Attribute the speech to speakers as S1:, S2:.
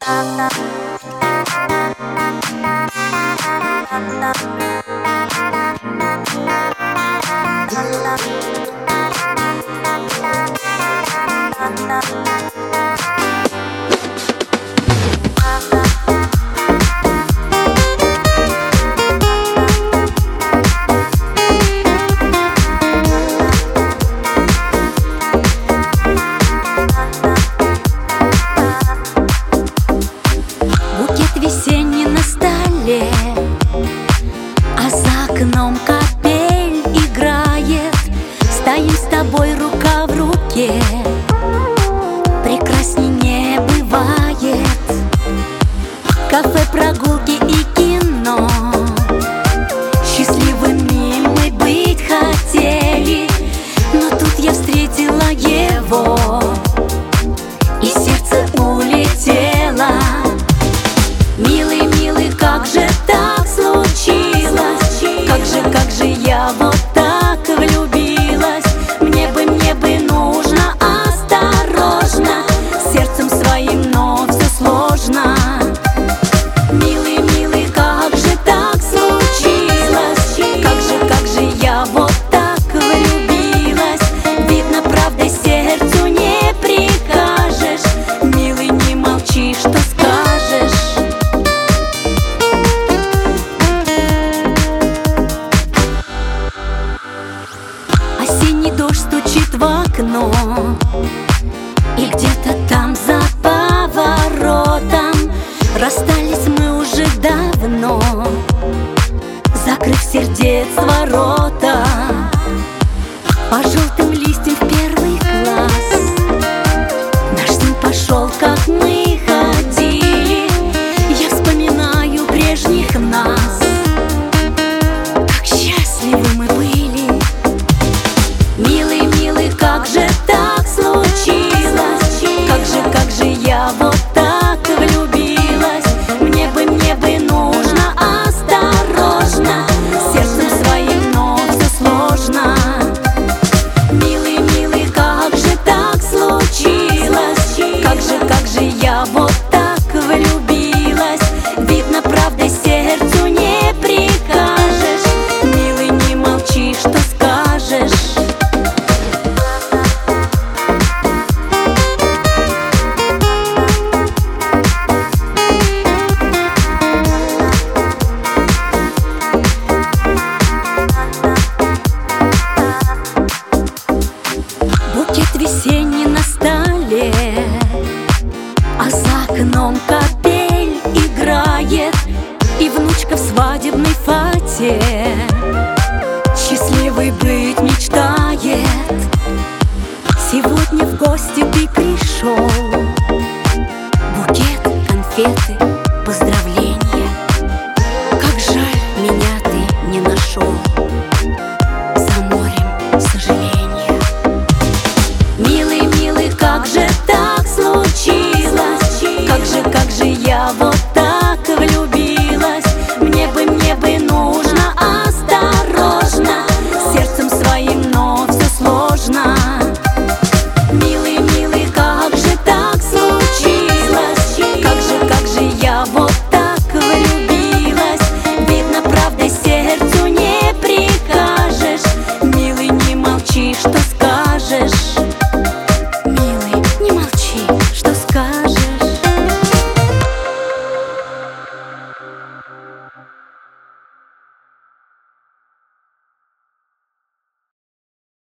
S1: Thank you. тобой рука в руке. Прекрасней не бывает. Кафе, прогулки и кино. окно. И где-то там за поворотом Расстались мы уже давно Закрыв сердец ворота. По желтым листьям вперед окном капель играет И внучка в свадебной фате. Счастливый быть мечтает. Сегодня в гости ты пришел. Букет, конфеты, поздравляю я вот так влюбилась Мне бы, мне бы нужно осторожно Сердцем своим, но все сложно Милый, милый, как же так случилось? Как же, как же я вот так влюбилась? Видно, правда, сердцу не прикажешь Милый, не молчи, что сказать